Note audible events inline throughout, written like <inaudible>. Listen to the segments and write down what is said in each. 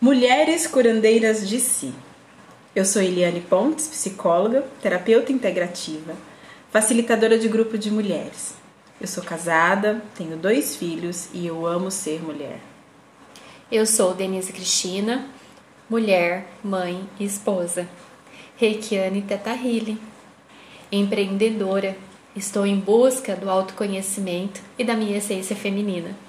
Mulheres curandeiras de si. Eu sou Eliane Pontes, psicóloga, terapeuta integrativa, facilitadora de grupo de mulheres. Eu sou casada, tenho dois filhos e eu amo ser mulher. Eu sou Denise Cristina, mulher, mãe e esposa. Reikiane Teta Healing. Empreendedora, estou em busca do autoconhecimento e da minha essência feminina.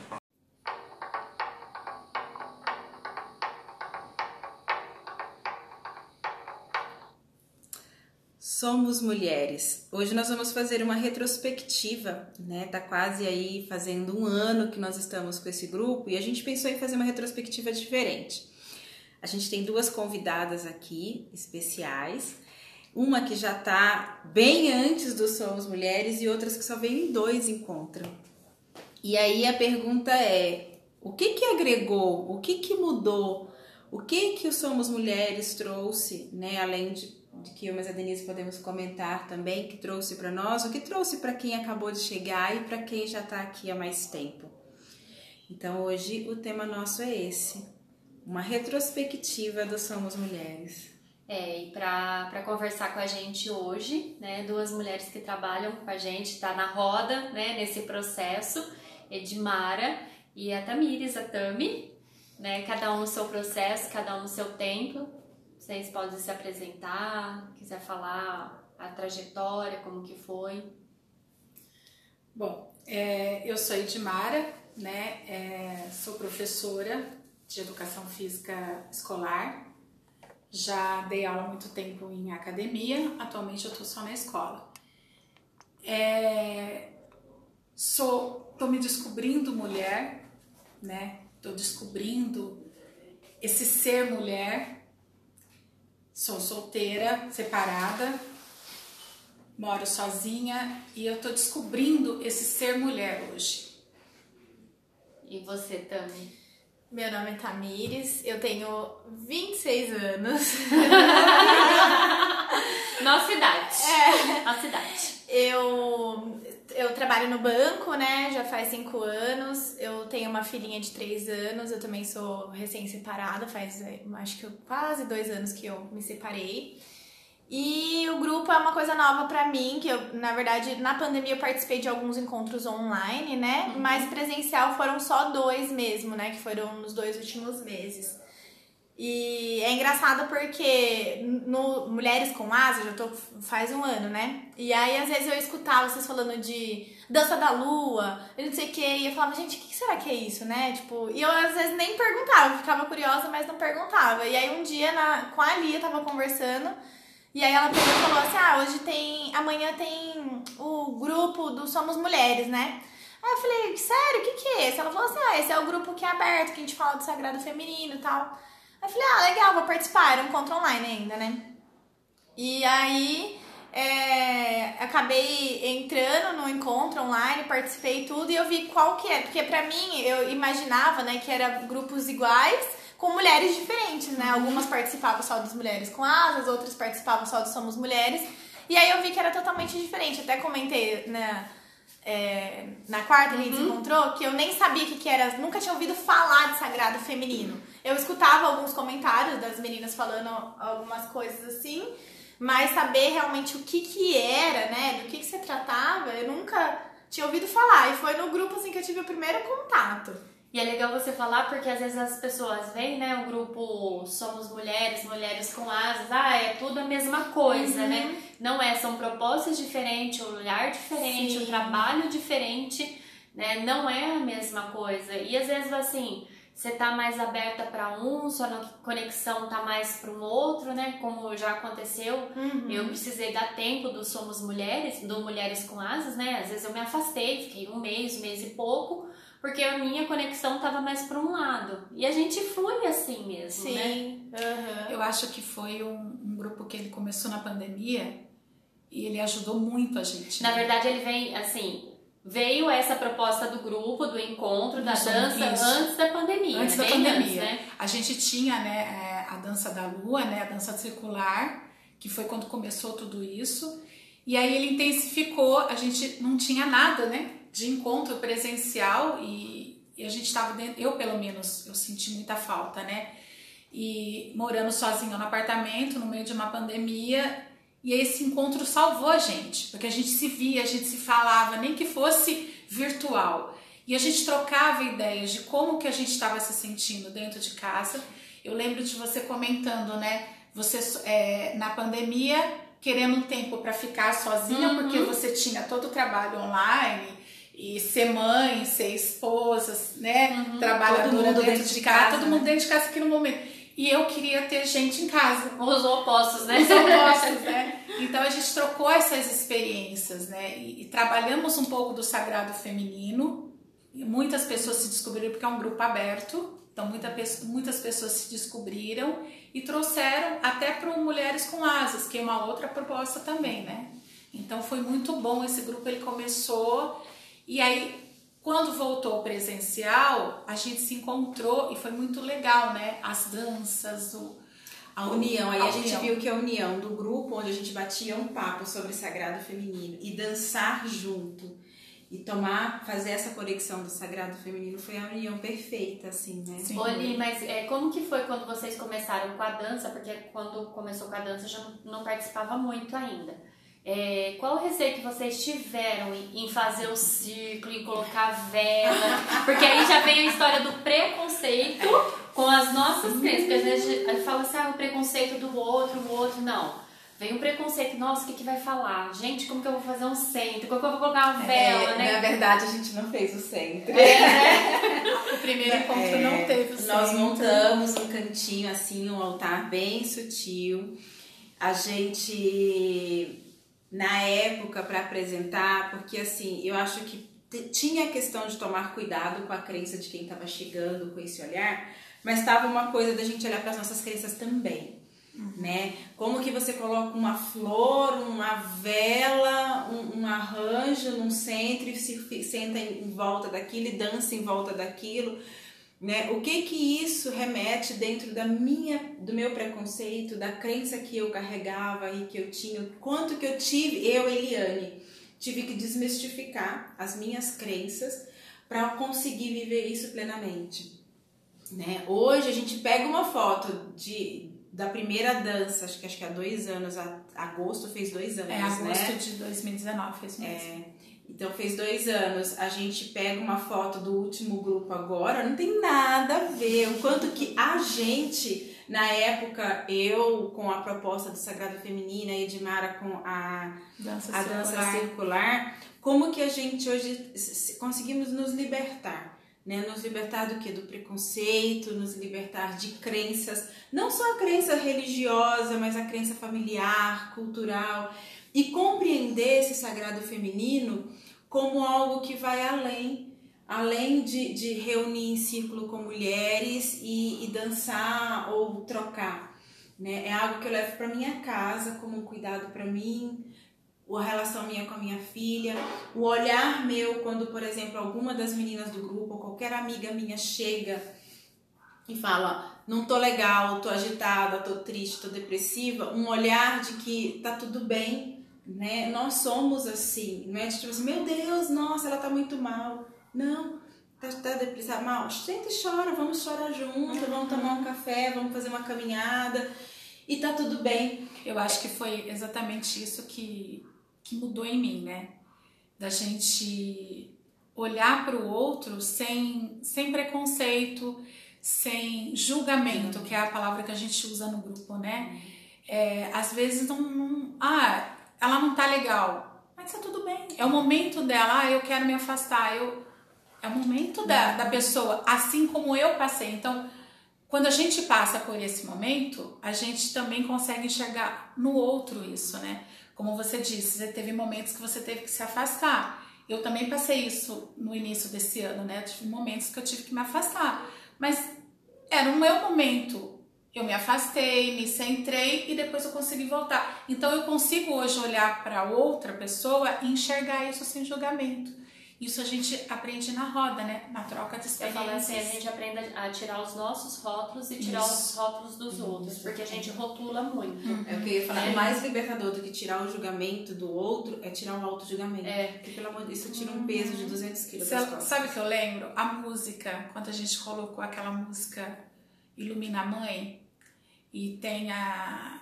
Somos mulheres. Hoje nós vamos fazer uma retrospectiva, né? Tá quase aí fazendo um ano que nós estamos com esse grupo e a gente pensou em fazer uma retrospectiva diferente. A gente tem duas convidadas aqui especiais, uma que já tá bem antes do Somos Mulheres e outras que só vêm em dois encontros. E aí a pergunta é: o que que agregou? O que que mudou? O que que o Somos Mulheres trouxe, né, além de de que eu e a Denise podemos comentar também, que trouxe para nós, o que trouxe para quem acabou de chegar e para quem já está aqui há mais tempo. Então hoje o tema nosso é esse, uma retrospectiva do Somos Mulheres. É, e para conversar com a gente hoje, né, duas mulheres que trabalham com a gente, tá na roda, né, nesse processo, Edmara e a Tamires, a Tami, né, cada um no seu processo, cada um no seu tempo, vocês podem se apresentar, quiser falar a trajetória, como que foi. Bom, é, eu sou Edmara, né? É, sou professora de educação física escolar. Já dei aula há muito tempo em academia, atualmente eu estou só na escola. É, sou, tô me descobrindo mulher, né? Tô descobrindo esse ser mulher Sou solteira, separada, moro sozinha e eu tô descobrindo esse ser mulher hoje. E você, Tami? Meu nome é Tamires, eu tenho 26 anos. <laughs> Nossa idade. É. Nossa idade. Eu, eu trabalho no banco, né? Já faz 5 anos. Eu tenho uma filhinha de 3 anos. Eu também sou recém-separada. Faz é, acho que quase dois anos que eu me separei. E o grupo é uma coisa nova para mim, que eu, na verdade, na pandemia eu participei de alguns encontros online, né? Uhum. Mas presencial foram só dois mesmo, né? Que foram nos dois últimos meses. E é engraçado porque no Mulheres com Asa, já tô faz um ano, né? E aí às vezes eu escutava vocês falando de dança da lua, eu não sei o que, e eu falava, gente, o que será que é isso, né? Tipo, e eu às vezes nem perguntava, ficava curiosa, mas não perguntava. E aí um dia na, com a Lia tava conversando, e aí ela pegou e falou assim: ah, hoje tem. Amanhã tem o grupo do Somos Mulheres, né? Aí eu falei, sério, o que, que é esse? Ela falou assim: ah, esse é o grupo que é aberto, que a gente fala do sagrado feminino e tal. Aí eu falei, ah, legal, vou participar. Era um encontro online ainda, né? E aí é, acabei entrando no encontro online, participei tudo e eu vi qual que é. Porque pra mim, eu imaginava, né, que era grupos iguais com mulheres diferentes, né? Algumas participavam só das Mulheres com Asas, outras participavam só do Somos Mulheres. E aí eu vi que era totalmente diferente. Até comentei, né? É, na quarta uhum. a gente se encontrou, que eu nem sabia o que, que era, nunca tinha ouvido falar de sagrado feminino. Eu escutava alguns comentários das meninas falando algumas coisas assim, mas saber realmente o que que era, né, do que que se tratava, eu nunca tinha ouvido falar. E foi no grupo assim que eu tive o primeiro contato. E é legal você falar porque às vezes as pessoas veem, né, o grupo Somos Mulheres, Mulheres com Asas, ah, é tudo a mesma coisa, né? uhum. né? Não é, são propostas diferentes, um olhar diferente, Sim. um trabalho diferente, né? Não é a mesma coisa. E às vezes assim, você tá mais aberta para um, sua conexão tá mais para um outro, né? Como já aconteceu, uhum. eu precisei dar tempo do Somos Mulheres, do Mulheres com Asas, né? Às vezes eu me afastei, fiquei um mês, um mês e pouco, porque a minha conexão tava mais para um lado. E a gente flui assim mesmo, Sim. né? Uhum. Eu acho que foi um, um, grupo que ele começou na pandemia e ele ajudou muito a gente. Na né? verdade, ele vem assim, veio essa proposta do grupo, do encontro, da isso, dança isso. antes da pandemia. Antes da pandemia. Antes, né? A gente tinha né, é, a dança da lua, né, a dança circular, que foi quando começou tudo isso. E aí ele intensificou, a gente não tinha nada, né, de encontro presencial e, e a gente estava dentro, eu pelo menos, eu senti muita falta, né? e morando sozinho no apartamento, no meio de uma pandemia. E esse encontro salvou a gente, porque a gente se via, a gente se falava, nem que fosse virtual. E a gente trocava ideias de como que a gente estava se sentindo dentro de casa. Eu lembro de você comentando, né? Você é, na pandemia querendo um tempo para ficar sozinha, uhum. porque você tinha todo o trabalho online e ser mãe, ser esposa, né? Uhum. Trabalhadora dentro, dentro, de casa, casa todo né? mundo dentro de casa aqui no momento e eu queria ter gente em casa. Os opostos, né? Os opostos, né? <laughs> Então a gente trocou essas experiências, né? E, e trabalhamos um pouco do sagrado feminino. E muitas pessoas se descobriram porque é um grupo aberto. Então muita, muitas pessoas se descobriram e trouxeram até para Mulheres com Asas, que é uma outra proposta também, né? Então foi muito bom esse grupo, ele começou e aí quando voltou presencial, a gente se encontrou e foi muito legal, né? As danças, o, a união. Aí a, a gente viu que a união do grupo, onde a gente batia um papo sobre sagrado feminino e dançar junto e tomar, fazer essa conexão do sagrado feminino foi a união perfeita, assim, né? Sim. Oli, mas é, como que foi quando vocês começaram com a dança? Porque quando começou com a dança eu já não, não participava muito ainda. É, qual receio que vocês tiveram em, fazer o círculo, em colocar vela? Porque aí já vem a história do preconceito com as nossas crenças. Porque às vezes a gente fala assim, ah, o preconceito do outro, o outro, não. Vem o preconceito, nossa, o que, que vai falar? Gente, como que eu vou fazer um centro? Como que eu vou colocar uma vela, é, né? Na verdade, a gente não fez o centro. É, né? <laughs> o primeiro encontro é, não teve o centro. Nós montamos um cantinho assim, um altar bem sutil. A gente na época para apresentar, porque assim, eu acho que tinha a questão de tomar cuidado com a crença de quem estava chegando com esse olhar, mas estava uma coisa da gente olhar para as nossas crenças também. Uhum. Né? Como que você coloca uma flor, uma vela, um, um arranjo num centro e se senta em volta daquilo e dança em volta daquilo né? O que que isso remete dentro da minha, do meu preconceito, da crença que eu carregava e que eu tinha, quanto que eu tive, eu, Eliane, tive que desmistificar as minhas crenças para conseguir viver isso plenamente. Né? Hoje a gente pega uma foto de, da primeira dança, acho que acho que há dois anos, a, agosto fez dois anos, é, agosto né? de 2019 fez mesmo. É, então fez dois anos, a gente pega uma foto do último grupo agora, não tem nada a ver. O quanto que a gente, na época, eu com a proposta do Sagrado Feminina e Edmara com a dança, a circular. dança circular, como que a gente hoje conseguimos nos libertar. Né, nos libertar do que? Do preconceito, nos libertar de crenças, não só a crença religiosa, mas a crença familiar, cultural e compreender esse sagrado feminino como algo que vai além, além de, de reunir em círculo com mulheres e, e dançar ou trocar. Né? É algo que eu levo para minha casa como um cuidado para mim, a relação minha com a minha filha, o olhar meu quando, por exemplo, alguma das meninas do grupo ou qualquer amiga minha chega e fala: "Não tô legal, tô agitada, tô triste, tô depressiva", um olhar de que tá tudo bem, né? Nós somos assim, não é tipo assim, meu Deus, nossa, ela tá muito mal. Não, tá, tá depressiva, mal. Senta e chora, vamos chorar junto, uhum. vamos tomar um café, vamos fazer uma caminhada e tá tudo bem. Eu acho que foi exatamente isso que, que mudou em mim, né? Da gente olhar para o outro sem, sem preconceito, sem julgamento, que é a palavra que a gente usa no grupo, né? É, às vezes não, não. Ah, ela não tá legal. Mas tá tudo bem. É o momento dela, ah, eu quero me afastar. Eu, é o momento da, da pessoa, assim como eu passei. Então, quando a gente passa por esse momento, a gente também consegue enxergar no outro isso, né? Como você disse, você teve momentos que você teve que se afastar. Eu também passei isso no início desse ano, né? Eu tive momentos que eu tive que me afastar. Mas era o meu momento eu me afastei, me centrei e depois eu consegui voltar. Então eu consigo hoje olhar para outra pessoa e enxergar isso sem julgamento. Isso a gente aprende na roda, né? Na troca de experiências. assim, a gente aprende a tirar os nossos rótulos e tirar isso. os rótulos dos isso. outros, porque a gente rotula muito. Uhum. É o que eu ia falar. É. O mais libertador do que tirar o julgamento do outro é tirar o auto-julgamento. É. Porque, pelo amor de Deus, isso tira um peso de 200 quilos Sabe o que eu lembro? A música, quando a gente colocou aquela música Ilumina a Mãe e tem a,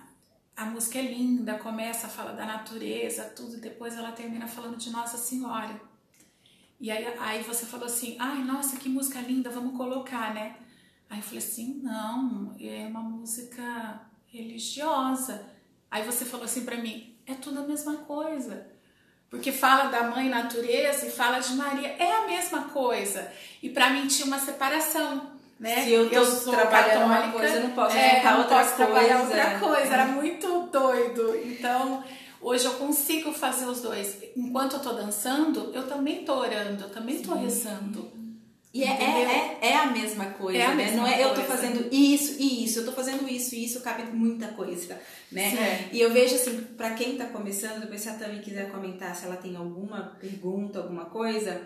a música é linda, começa a falar da natureza, tudo, e depois ela termina falando de Nossa Senhora. E aí, aí você falou assim, ai, nossa, que música linda, vamos colocar, né? Aí eu falei assim, não, é uma música religiosa. Aí você falou assim para mim, é tudo a mesma coisa. Porque fala da mãe natureza e fala de Maria, é a mesma coisa. E para mim tinha uma separação, né? Se eu tô sou trabalhando uma coisa, eu não posso é, não outra posso trabalhar coisa. outra coisa. Era muito doido. Então, hoje eu consigo fazer os dois. Enquanto eu tô dançando, eu também tô orando, eu também tô rezando. E é, é, é, é a mesma coisa, É a né? mesma Não é eu tô coisa. fazendo isso e isso, eu tô fazendo isso e isso, cabe muita coisa, né? Sim. E eu vejo assim, pra quem tá começando, depois se a Tami quiser comentar se ela tem alguma pergunta, alguma coisa,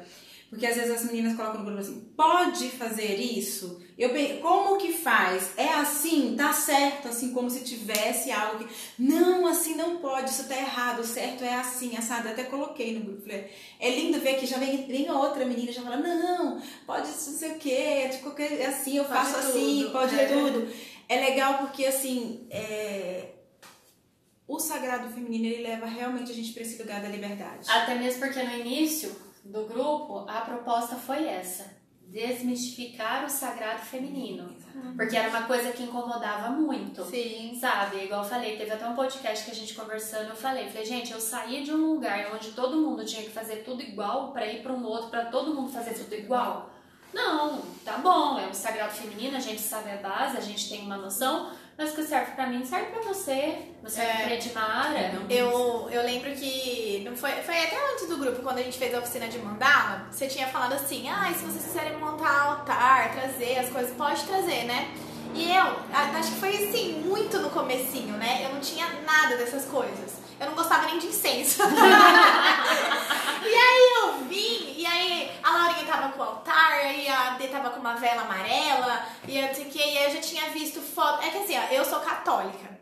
porque às vezes as meninas colocam no grupo assim, pode fazer isso? Eu como que faz? É assim? Tá certo? Assim como se tivesse algo que não, assim não pode, isso tá errado, o certo é assim, assado. Eu até coloquei no grupo, falei, é lindo ver que já vem, vem outra menina e já fala, não, pode não sei o que, de qualquer é assim, eu Pode faço assim, tudo. pode É. tudo. É legal porque assim, é, o sagrado feminino ele leva realmente a gente para esse lugar da liberdade. Até mesmo porque no início do grupo a proposta foi essa: desmistificar o sagrado feminino. Porque era uma coisa que incomodava muito. Sim. Sabe, igual eu falei, teve até um podcast que a gente conversando, eu falei, falei, gente, eu saí de um lugar onde todo mundo tinha que fazer tudo igual pra ir pra um outro, pra todo mundo fazer tudo igual. Não, tá bom, é o sagrado feminino, a gente sabe a base, a gente tem uma noção, mas o que serve pra mim serve pra você, não serve É. pra Edmara. Não, Eu, eu lembro que não foi, foi até antes do grupo, quando a gente fez a oficina de mandala, você tinha falado assim, ah, se vocês quiserem montar altar, trazer as coisas, pode trazer, né? E eu, acho que foi assim, muito no comecinho, né? Eu não tinha nada dessas coisas. Eu não gostava nem de incenso. <laughs> e aí eu vim, e aí a Laurinha tava com o altar, aí a D tava com uma vela amarela, e eu não sei o que, e aí eu já tinha visto foto. É que assim, ó, eu sou católica.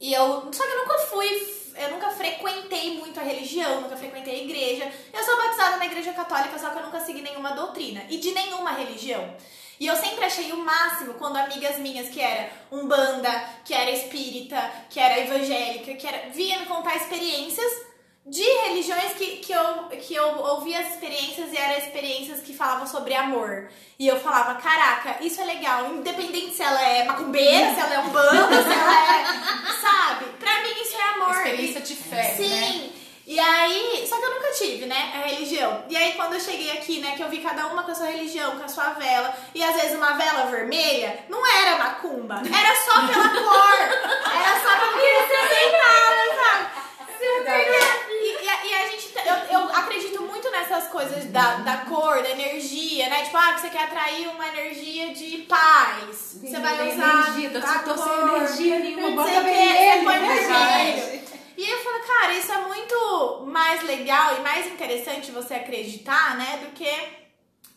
E eu. Só que eu nunca fui. Eu nunca frequentei muito a religião, nunca frequentei a igreja. Eu sou batizada na igreja católica, só que eu nunca segui nenhuma doutrina. E de nenhuma religião. E eu sempre achei o máximo quando amigas minhas que era umbanda, que era espírita, que era evangélica, que era. vinha me contar experiências de religiões que, que, eu, que eu ouvia as experiências e eram experiências que falavam sobre amor. E eu falava, caraca, isso é legal, independente se ela é macumbeira, se ela é umbanda, se ela é. <laughs> Sabe? Pra mim isso é amor. Experiência de fé, né? E aí, só que eu nunca tive, né, a religião. E aí quando eu cheguei aqui, né, que eu vi cada uma com a sua religião, com a sua vela, e às vezes uma vela vermelha, não era macumba, era só pela cor, era só pra ser aceitada, sabe? E, e a, e a gente, eu, eu acredito muito nessas coisas da, da cor, da energia, né? Tipo, ah, que você quer atrair uma energia de paz. Você vai usar energia, tô- a tô sem cor, energia nenhuma, bota vermelho, você põe né? vermelho. E eu falo, cara, isso é muito mais legal e mais interessante você acreditar, né? Do que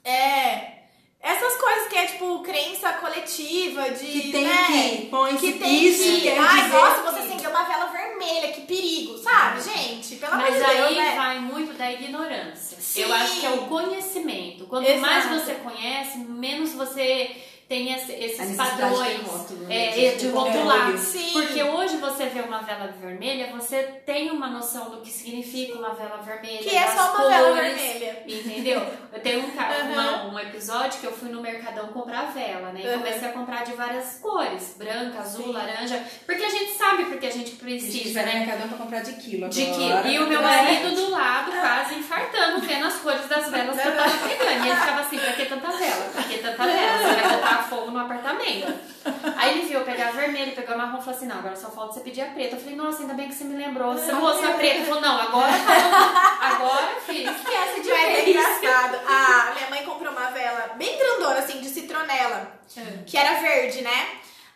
é, essas coisas que é tipo crença coletiva de. Que tem né, que, põe que que tem isso que. quer Ai, nossa, que- você acendeu uma vela vermelha, que perigo, sabe, gente? Pelo amor Mas de aí Deus, né? vai muito da ignorância. Sim. Eu acho que é o conhecimento. Quanto Exato. mais você conhece, menos você tem esse- esses padrões de rótulo, né? é, De de rotular. Sim. Porque hoje você vê uma vela vermelha, você tem uma noção do que significa uma vela vermelha. Que é só uma vela cores, vermelha. Entendeu? Eu tenho um, Uhum. <laughs> uma- um episódio que eu fui no Mercadão comprar vela, né? E Uhum. comecei a comprar de várias cores, branca, azul, Sim. laranja, porque a gente sabe porque a gente A gente precisa, vai no né? mercadão pra comprar de quilo De agora. quilo. E o meu É. marido do lado, quase infartando, vendo as cores das velas que eu tava pegando. E ele ficava assim, pra que tanta vela? Pra que tanta vela? Você vai botar fogo no apartamento. Aí ele viu eu pegar pegou a marrom e falou assim, não, agora só falta você pedir a preta. Eu falei, nossa, ainda bem que você me lembrou. Você não mostrou a preta. Ele falou, não, agora tá. Agora, filho, <laughs> esquece de Mas é engraçado. A minha mãe comprou uma vela bem grandona, assim, de citronela, que era verde, né?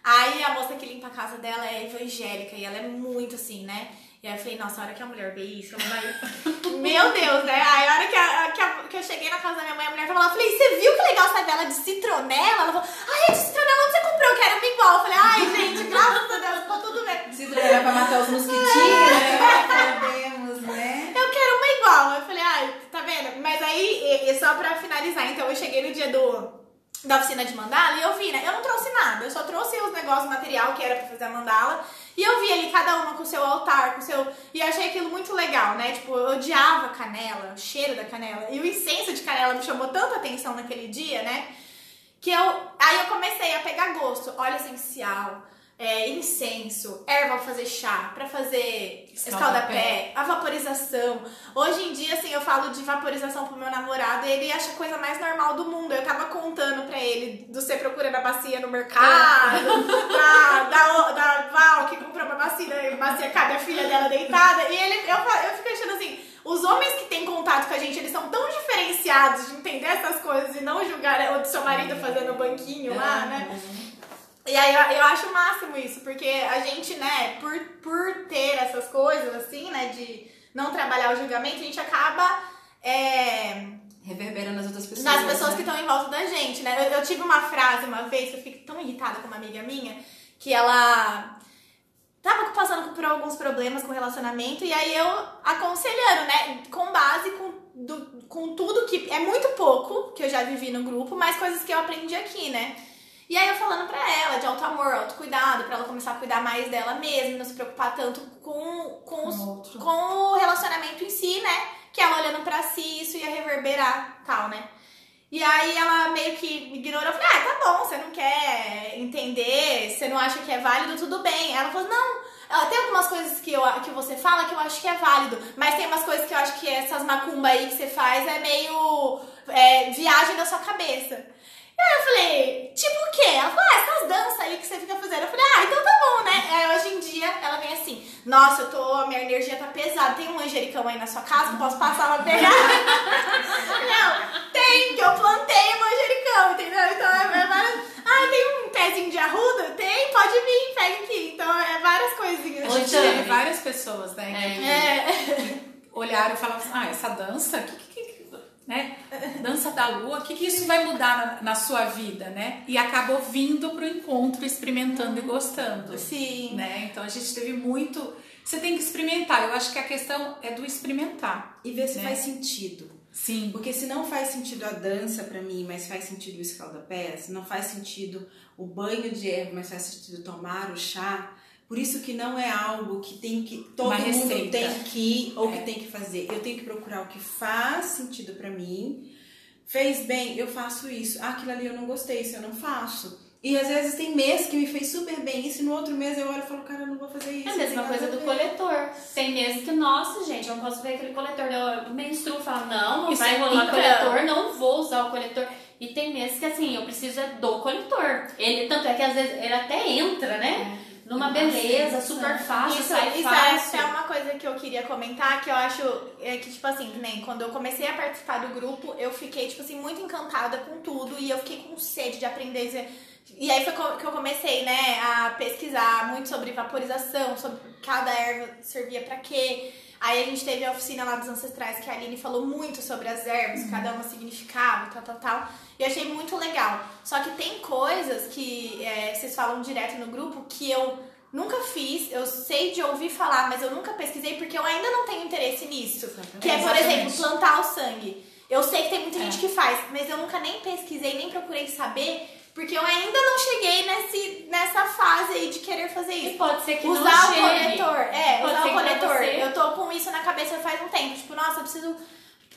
Aí a moça que limpa a casa dela é evangélica e ela é muito assim, né? E aí eu falei, nossa, a hora que a mulher vê isso, ela <laughs> vai. Meu Deus, né? Aí a hora que, a- que, a- que eu cheguei na casa da minha mãe, a mulher tava lá, eu falei, você viu que legal essa vela de citronela? Ela falou, ai, é de citronela, onde você comprou? Eu quero uma igual. Eu falei, ai, gente, graças a Deus, ficou tudo bem. Era pra matar os mosquitinhos, né? Sabemos, né? Eu quero uma igual. Eu falei, ai, tá vendo? Mas aí, e- e só pra finalizar, então eu cheguei no dia do, da oficina de mandala e eu vi, né? Eu não trouxe nada, eu só trouxe os negócios, material que era pra fazer a mandala. E eu vi ali cada uma com o seu altar, com o seu. E eu achei aquilo muito legal, né? Tipo, eu odiava canela, o cheiro da canela. E o incenso de canela me chamou tanta atenção naquele dia, né? Que eu. Aí eu comecei a pegar gosto. Óleo essencial, é, incenso, erva pra fazer chá, pra fazer escaldapé, a vaporização. Hoje em dia, assim, eu falo de vaporização pro meu namorado e ele acha a coisa mais normal do mundo. Eu tava contando pra ele do você procurando a bacia no mercado, <laughs> da, da, da Val que comprou uma bacia, bacia cabe a filha dela deitada. E ele, eu, eu fico achando assim, os homens que têm contato com a gente, eles são tão diferenciados de entender essas coisas e não julgar o seu marido fazendo banquinho lá, né? E aí eu, eu acho o máximo isso, porque a gente, né, por, por ter essas coisas, assim, né, de não trabalhar o julgamento, a gente acaba. É, Reverberando nas outras pessoas. nas pessoas né? que estão em volta da gente, né? Eu, eu tive uma frase uma vez eu fiquei tão irritada com uma amiga minha que ela tava passando por alguns problemas com relacionamento e aí eu aconselhando, né? Com base com, do- com tudo que. É muito pouco que eu já vivi no grupo, mas coisas que eu aprendi aqui, né? E aí eu falando pra ela de auto amor, autocuidado, pra ela começar a cuidar mais dela mesma, não se preocupar tanto com, com, os- Com o outro. com o relacionamento em si, né? Que ela olhando pra si, isso ia reverberar, tal, né? E aí ela meio que me ignorou, eu falei, ah, tá bom, você não quer entender, você não acha que é válido, tudo bem. Ela falou, não, ela tem algumas coisas que, eu, que você fala que eu acho que é válido, mas tem umas coisas que eu acho que essas macumba aí que você faz é meio é, viagem da sua cabeça. Aí eu falei, tipo o quê? Ela falou, ah, essas danças aí que você fica fazendo. Eu falei, ah, então tá bom, né? Aí hoje em dia ela vem assim, nossa, eu tô, a minha energia tá pesada, tem um manjericão aí na sua casa que eu posso passar pra pegar? <laughs> Não, tem, porque eu plantei manjericão, entendeu? Então é, é várias. Ah, tem um pezinho de arruda? Tem, pode vir, pega aqui. Então é várias coisinhas. Teve várias pessoas, né, que É. olharam e falavam assim, ah, essa dança, que, que, que- né? Dança da lua, o que, que isso vai mudar na, na sua vida, né? E acabou vindo pro encontro, experimentando e gostando. Sim. Né? Então a gente teve muito. Você tem que experimentar. Eu acho que a questão é do experimentar. E ver se né? faz sentido. Sim. Porque se não faz sentido a dança pra mim, mas faz sentido o escaldapé, se não faz sentido o banho de erva, mas faz sentido tomar o chá, por isso que não é algo que tem que todo Uma mundo receita. tem que ir ou É. que tem que fazer. Eu tenho que procurar o que faz sentido pra mim. Fez bem, eu faço isso. Ah, aquilo ali eu não gostei, isso eu não faço. E às vezes tem mês que me fez super bem isso, e no outro mês eu olho e falo, cara, eu não vou fazer isso. É a mesma coisa do ver. coletor. Tem meses que, nossa, gente, eu não posso ver aquele coletor. Eu menstruo e falo, não, não Isso vai é rolar então. coletor, não vou usar o coletor. E tem meses que, assim, eu preciso é do coletor. Ele, tanto é que às vezes ele até entra, né? Numa beleza, super fácil, Isso, sai isso fácil. é, é uma coisa que eu queria comentar, que eu acho é que, tipo assim, que nem quando eu comecei a participar do grupo, eu fiquei, tipo assim, muito encantada com tudo e eu fiquei com sede de aprender. E aí foi que eu comecei, né, a pesquisar muito sobre vaporização, sobre cada erva servia pra quê. Aí a gente teve a oficina lá dos ancestrais que a Aline falou muito sobre as ervas, cada uma significava, tal, tal, tal. E eu achei muito legal. Só que tem coisas que é, vocês falam direto no grupo que eu nunca fiz, eu sei de ouvir falar, mas eu nunca pesquisei porque eu ainda não tenho interesse nisso. Que é, por Exatamente. exemplo, plantar o sangue. Eu sei que tem muita É. gente que faz, mas eu nunca nem pesquisei, nem procurei saber, porque eu ainda não cheguei nesse, nessa fase aí de querer fazer E isso. pode ser que usar não o chegue. coletor, é, Pode usar o coletor. Eu tô com isso na cabeça faz um tempo. Tipo, nossa, eu preciso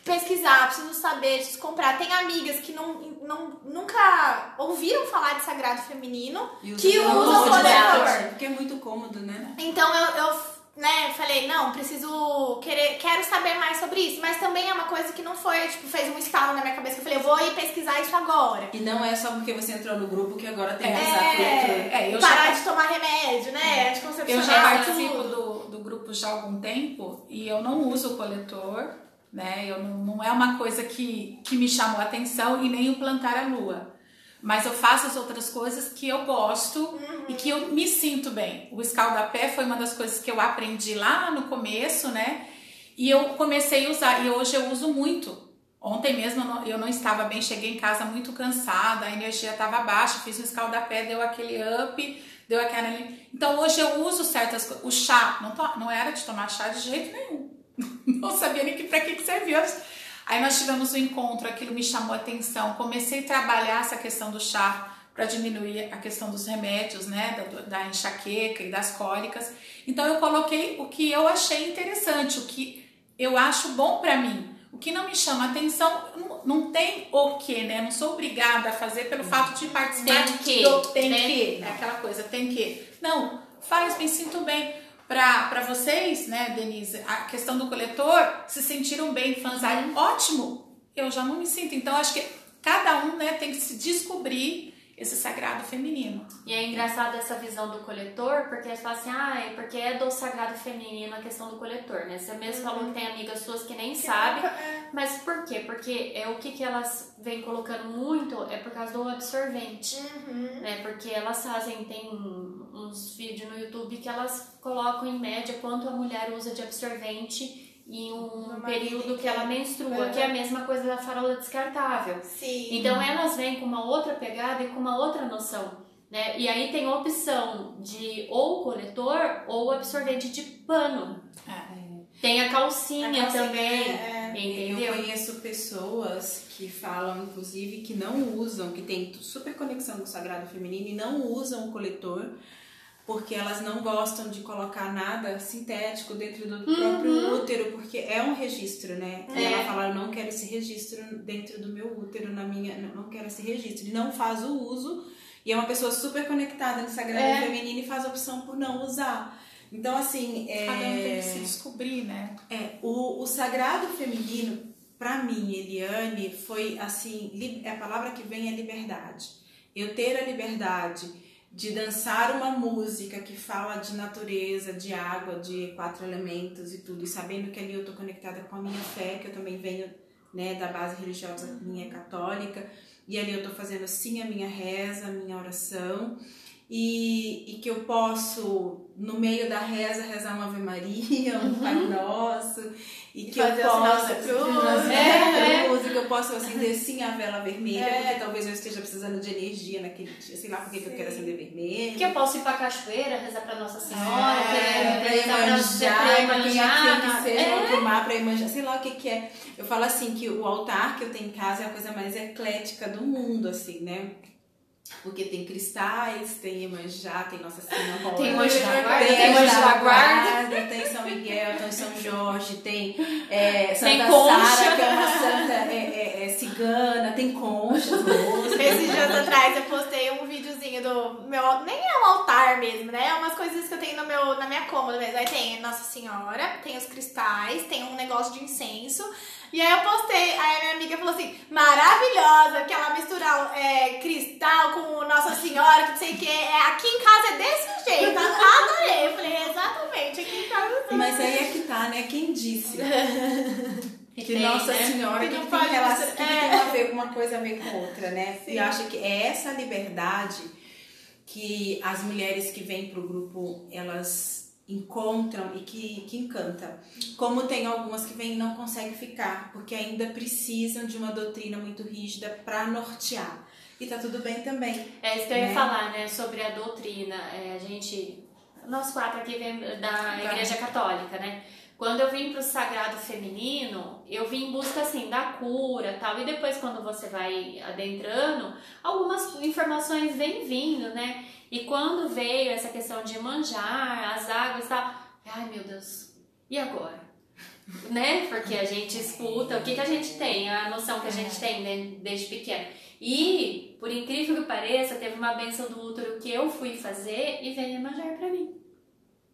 pesquisar, preciso saber, preciso comprar. Tem amigas que não, não, nunca ouviram falar de sagrado feminino E que usa usam o coletor. Porque é muito cômodo, né? Então eu, eu né, falei, não, preciso querer, quero saber mais sobre isso. Mas também é uma coisa que não foi, tipo, fez um estalo na minha cabeça. que Eu falei, eu vou ir pesquisar isso agora. E não é só porque você entrou no grupo que agora tem que usar coletor. É, eu já parar de tomar remédio, né? Anticoncepcional. Eu já participo do, do grupo já há algum tempo e eu não uso o coletor, né? Eu não, não é uma coisa que, que me chamou a atenção e nem o plantar a lua. Mas eu faço as outras coisas que eu gosto e que eu me sinto bem. O escaldapé foi uma das coisas que eu aprendi lá no começo, né? E eu comecei a usar e hoje eu uso muito. Ontem mesmo eu não, estava bem, cheguei em casa muito cansada, a energia estava baixa, fiz um escaldapé, deu aquele up, deu aquela. Então hoje eu uso certas coisas. O chá, não, to, não era de tomar chá de jeito nenhum. <laughs> Não sabia nem que, pra que, que servia. Aí nós tivemos um encontro, aquilo me chamou a atenção. Comecei a trabalhar essa questão do chá para diminuir a questão dos remédios, né, da, da enxaqueca e das cólicas. Então eu coloquei o que eu achei interessante, o que eu acho bom para mim. O que não me chama atenção, não, tem o que, né? Não sou obrigada a fazer pelo fato de participar tem que, do tem né? que, é aquela coisa, tem que. Não, faz, me sinto bem. Para vocês, né, Denise, a questão do coletor, se sentiram bem, fãs, Uhum. ótimo, eu já não me sinto. Então, acho que cada um, né, tem que se descobrir esse sagrado feminino. E é engraçado essa visão do coletor, porque eles falam assim, ah, é porque é do sagrado feminino a questão do coletor, né? Você mesmo falou que tem amigas suas que nem sabem, mas por quê? Porque é o que, que elas vêm colocando muito é por causa do absorvente, Uhum. né? Porque elas fazem, tem uns vídeos no YouTube que elas colocam em média quanto a mulher usa de absorvente em um período que ela menstrua, que é a mesma coisa da farola descartável. Sim. Então elas vêm com uma outra pegada e com uma outra noção. Né? E aí tem a opção de ou coletor ou absorvente de pano. Tem a calcinha, A calcinha, também. é, Entendeu? Eu conheço pessoas que falam, inclusive, que não usam, que tem super conexão com o sagrado feminino e não usam o coletor porque elas não gostam de colocar nada sintético dentro do próprio útero, porque é um registro, né? E É. ela fala, eu não quero esse registro dentro do meu útero, na minha, não quero esse registro. E não faz o uso, e é uma pessoa super conectada no sagrado É. feminino e faz a opção por não usar. Então, assim, é... Cada um tem que se descobrir, né? É, o, o sagrado feminino, pra mim, Eliane, foi assim, li- a palavra que vem é liberdade. Eu ter a liberdade de dançar uma música que fala de natureza, de água, de quatro elementos e tudo, e sabendo que ali eu tô conectada com a minha fé, que eu também venho né, da base religiosa minha católica, e ali eu tô fazendo sim a minha reza, a minha oração, e, e que eu posso, no meio da reza, rezar uma Ave Maria, um Pai Nosso, e que fazer eu posso cruz. É, e que eu posso acender sim a vela vermelha, É. porque talvez eu esteja precisando de energia naquele dia, sei lá por que eu quero acender vermelho. Que eu posso ir pra cachoeira, rezar pra Nossa Senhora, É, pra rezar pra, Iemanjá, pra Iemanjá. que seja, É. mar, pra Iemanjá, sei lá o que que é. Eu falo assim, que o altar que eu tenho em casa é a coisa mais eclética do mundo, assim, né? Porque tem cristais, tem Iemanjá, tem Nossa Senhora. Tem da Guarda, tem da Guarda. Tem São Miguel, tem São Jorge, tem é, Santa. Sara, que é uma santa é, é, é cigana, tem conchas. <laughs> Esses dias atrás eu postei do meu. Nem é um altar mesmo, né? É umas coisas que eu tenho no meu, na minha cômoda mesmo. Aí tem Nossa Senhora, tem os cristais, tem um negócio de incenso. E aí eu postei, aí a minha amiga falou assim, maravilhosa, que ela mistura é, cristal com Nossa Senhora, que não sei o que. É, aqui em casa é desse jeito. Adorei. Eu falei, exatamente, aqui em casa é. Mas aí é que tá, né? Quem disse? <laughs> Que tem, Nossa né? Senhora, Que que, não tem, relação, que é. tem a ver uma coisa a ver com outra, né? Sim. E eu acho que é essa liberdade que as mulheres que vêm pro grupo, elas encontram e que, que encanta. Como tem algumas que vêm e não conseguem ficar, porque ainda precisam de uma doutrina muito rígida para nortear. E tá tudo bem também. É isso que eu ia né? falar, né, sobre a doutrina. É, a gente, nós quatro aqui vem da Igreja Católica, né? Quando eu vim pro Sagrado Feminino, eu vim em busca, assim, da cura tal. E depois, quando você vai adentrando, algumas informações vêm vindo, né? E quando veio essa questão de manjar, as águas e tal, ai meu Deus, e agora? <laughs> né? Porque a gente escuta, o que, que a gente tem, a noção que a gente tem né, desde pequeno. E, por incrível que pareça, teve uma benção do útero que eu fui fazer e veio manjar pra mim.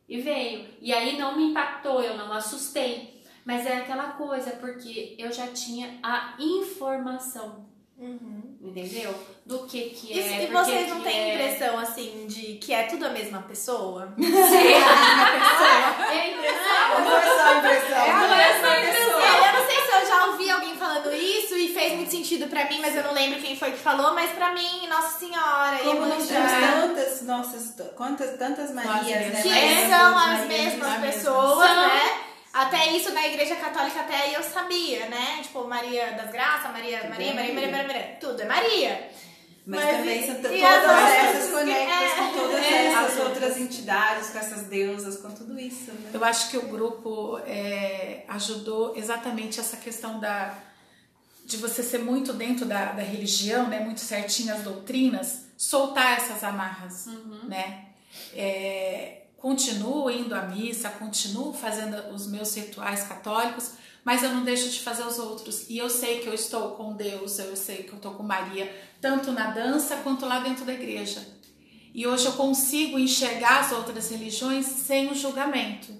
E veio. E aí não me impactou, eu não assustei. Mas é aquela coisa, porque eu já tinha a informação, Uhum. entendeu? Do que que E, é. e vocês não têm é. impressão, assim, de que é tudo a mesma pessoa? <laughs> <laughs> É impressão. Não é só impressão. É a né? mesma pessoa. Eu não sei se eu já ouvi alguém falando isso e fez muito sentido pra mim, mas eu não lembro quem foi que falou, mas pra mim, Nossa Senhora, Como nós temos tantas, nossas, quantas, tantas Marias, né? que Marias, são Marias, as mesmas Marias, pessoas, São. né? Até isso na igreja católica até eu sabia, né? Tipo, Maria das Graças, Maria, Maria, Maria, Maria. Maria, Maria, tudo é Maria. Mas, Mas também e- são todas essas conectas é, com todas é. essas outras entidades, com essas deusas, com tudo isso, né? Eu acho que o grupo é, ajudou exatamente essa questão da de você ser muito dentro da, da religião, né, muito certinho as doutrinas, soltar essas amarras, uhum. né? É, continuo indo à missa, continuo fazendo os meus rituais católicos, mas eu não deixo de fazer os outros. E eu sei que eu estou com Deus, eu sei que eu estou com Maria, tanto na dança quanto lá dentro da igreja. E hoje eu consigo enxergar as outras religiões sem o julgamento.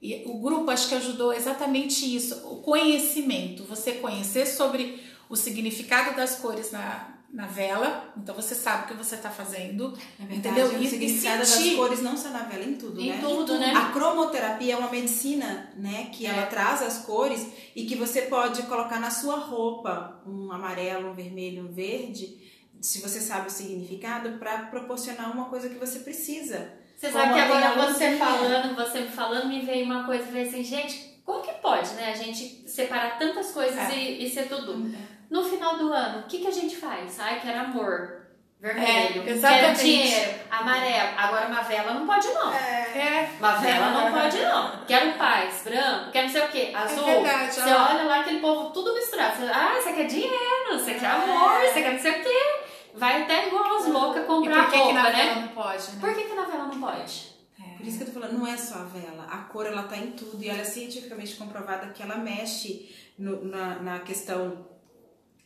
E o grupo acho que ajudou exatamente isso, o conhecimento, você conhecer sobre o significado das cores na, na vela, então você sabe o que você está fazendo, é verdade, entendeu? O significado das cores não só na vela, em tudo, em né? Tudo, né? A cromoterapia é uma medicina, né, que é. ela traz as cores e que você pode colocar na sua roupa um amarelo, um vermelho, um verde, se você sabe o significado, para proporcionar uma coisa que você precisa. Você sabe que agora você falando, você me falando, me veio uma coisa, falei assim, gente, como que pode, né? A gente separar tantas coisas é. e, e, ser tudo. É. No final do ano, o que, que a gente faz? Ai, quero amor. Vermelho, é, quero dinheiro, amarelo. Agora uma vela não pode não. É. Uma vela não pode não. Quero paz, branco, quero não sei o que, azul. É verdade, você olha lá aquele povo tudo misturado. Você, ah, você quer dinheiro, você quer amor, você quer não sei o que vai até igual as loucas comprar e por que roupa, que na né? vela não pode, né? Por que, que na vela não pode? É. Por isso que eu tô falando, não é só a vela. A cor, ela tá em tudo. E ela é cientificamente comprovada que ela mexe no, na, na questão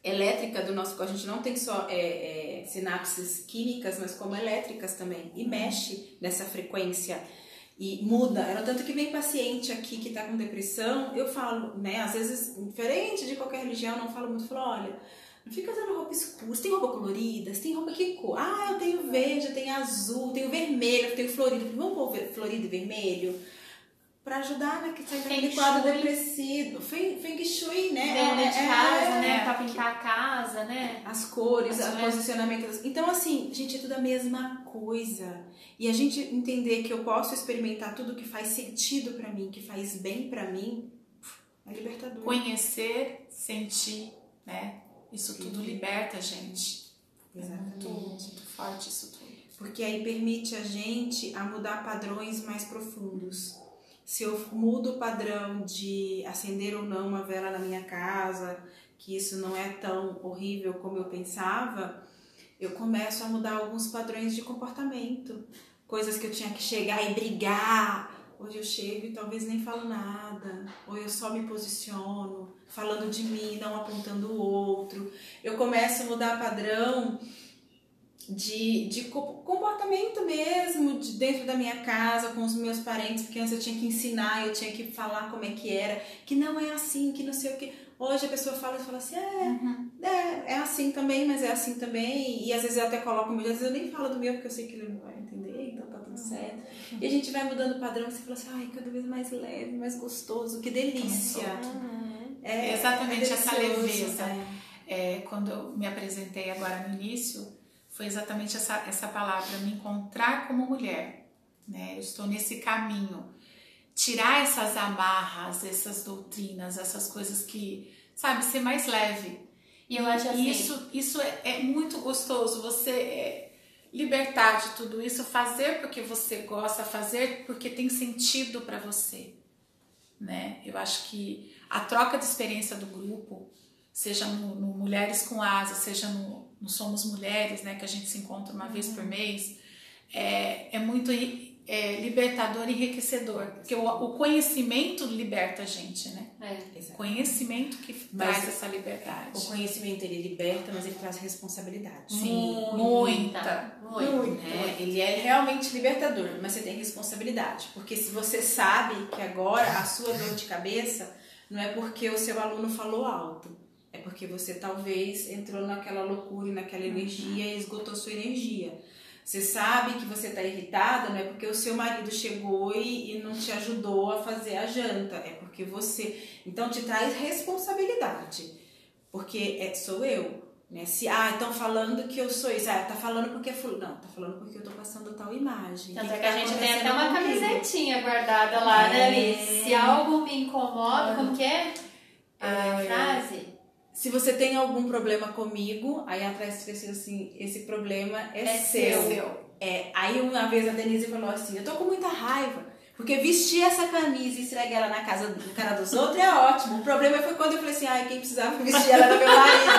elétrica do nosso corpo. A gente não tem só é, é, sinapses químicas, mas como elétricas também. E mexe nessa frequência e muda. Era tanto que vem paciente aqui que tá com depressão, eu falo, né, às vezes, diferente de qualquer religião, não falo muito, eu falo, olha, não fica usando roupa escura. tem roupa colorida? Você tem roupa que cor? Ah, eu tenho verde, eu tenho azul, tenho vermelho, eu tenho florido. Vamos pôr florido e vermelho? Pra ajudar na né, que sai daquele quadro depressivo. Feng, feng Shui, né? Dentro é, de é, casa, é, né? Pra pintar a casa, né? As cores, o posicionamento. Das... Então, assim, gente, é tudo a mesma coisa. E a gente entender que eu posso experimentar tudo que faz sentido para mim, que faz bem para mim, é libertador. Conhecer, sentir, né? Isso tudo liberta a gente. Exatamente. É muito, muito forte isso tudo. Porque aí permite a gente a mudar padrões mais profundos. Se eu mudo o padrão de acender ou não uma vela na minha casa, que isso não é tão horrível como eu pensava, eu começo a mudar alguns padrões de comportamento. Coisas que eu tinha que chegar e brigar, Hoje eu chego e talvez nem falo nada, ou eu só me posiciono, falando de mim, não apontando o outro. Eu começo a mudar padrão de, de comportamento mesmo, de dentro da minha casa, com os meus parentes, porque antes eu tinha que ensinar, eu tinha que falar como é que era, que não é assim, que não sei o que. Hoje a pessoa fala e fala assim, é, uhum. é, é assim também, mas é assim também. E às vezes eu até coloco o meu, às vezes eu nem falo do meu, porque eu sei que ele não vai entender, então tá tudo certo. E a gente vai mudando o padrão, você fala assim, ai, cada vez mais leve, mais gostoso, que delícia. Uhum. É, exatamente é essa leveza. É. é, quando eu me apresentei agora no início, foi exatamente essa, essa palavra, me encontrar como mulher. Né? Eu estou nesse caminho tirar essas amarras, essas doutrinas, essas coisas que, sabe, ser mais leve. E eu acho assim. Isso, isso é, é muito gostoso. Você é, libertar de tudo isso, fazer porque você gosta, fazer porque tem sentido para você. Né? Eu acho que a troca de experiência do grupo, seja no, no Mulheres com Asa, seja no, no, Somos Mulheres, né, que a gente se encontra uma uhum. vez por mês, é, é muito é, libertador e enriquecedor. Porque o, o, conhecimento liberta a gente, né? É, conhecimento que mas traz essa liberdade. O conhecimento ele liberta, mas ele traz responsabilidade. Sim, muita. Muita. Muito. É, ele é realmente libertador, mas você tem responsabilidade. Porque se você sabe que agora a sua dor de cabeça não é porque o seu aluno falou alto. É porque você talvez entrou naquela loucura, naquela energia e esgotou sua energia. Você sabe que você está irritada, não é porque o seu marido chegou e, e não te ajudou a fazer a janta, é porque você. Então te traz responsabilidade, porque é, sou eu. Né? Se, ah, estão falando que eu sou isso. Ah, tá falando porque é fulano. Não, tá falando porque eu tô passando tal imagem. Tanto é que, que a gente tem até uma comigo? camisetinha guardada lá, né, é. né, Alice? Se algo me incomoda, como que é? A é. frase? Se você tem algum problema comigo, aí atrás escrito assim, esse problema é, é seu. seu. É, aí uma vez a Denise falou assim, eu tô com muita raiva, porque vestir essa camisa e esfregar ela na casa do cara dos outros é ótimo. O problema foi quando eu falei assim, ai, quem precisava vestir ela era meu marido.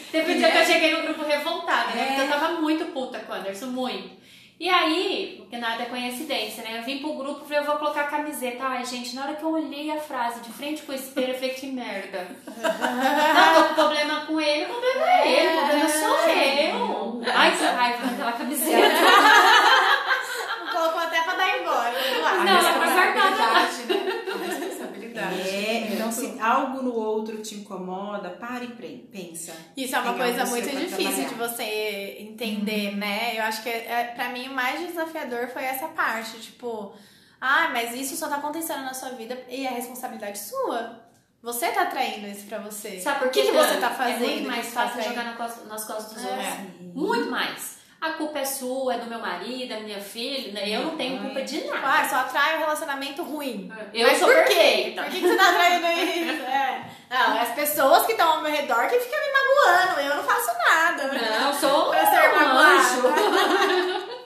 <laughs> Teve um dia que eu cheguei no grupo revoltada, né? É. Porque eu tava muito puta com o Anderson, muito. E aí, porque nada é coincidência, né? Eu vim pro grupo e falei, eu vou colocar a camiseta. Ai, gente, na hora que eu olhei a frase de frente com o espelho, eu falei, que merda. <laughs> Não, tô com problema com ele, o problema é ele, o problema sou eu. Ai, que raiva daquela camiseta. <laughs> Colocou até pra dar embora. Não, ela foi responsabilidade, responsabilidade. É, então se algo no outro te incomoda, pare e pensa. Isso é uma Tem coisa muito difícil de você entender, né? Eu acho que é, pra mim o mais desafiador foi essa parte, tipo, ah, mas isso só tá acontecendo na sua vida e é responsabilidade sua. Você tá traindo isso pra você. Sabe por o que, que Dan? você tá fazendo? É muito que mais tá fácil traindo? jogar nas costas dos É. outros. Muito mais. A culpa é sua, é do meu marido, é da minha filha, né? Eu não tenho culpa de nada. Ah, só atrai um relacionamento ruim. Eu Mas sou por quê? perfeita. Por que, que você tá traindo isso? É. Não, as pessoas que estão ao meu redor que ficam me magoando. Eu não faço nada. Não, eu sou Pra ser um. <laughs>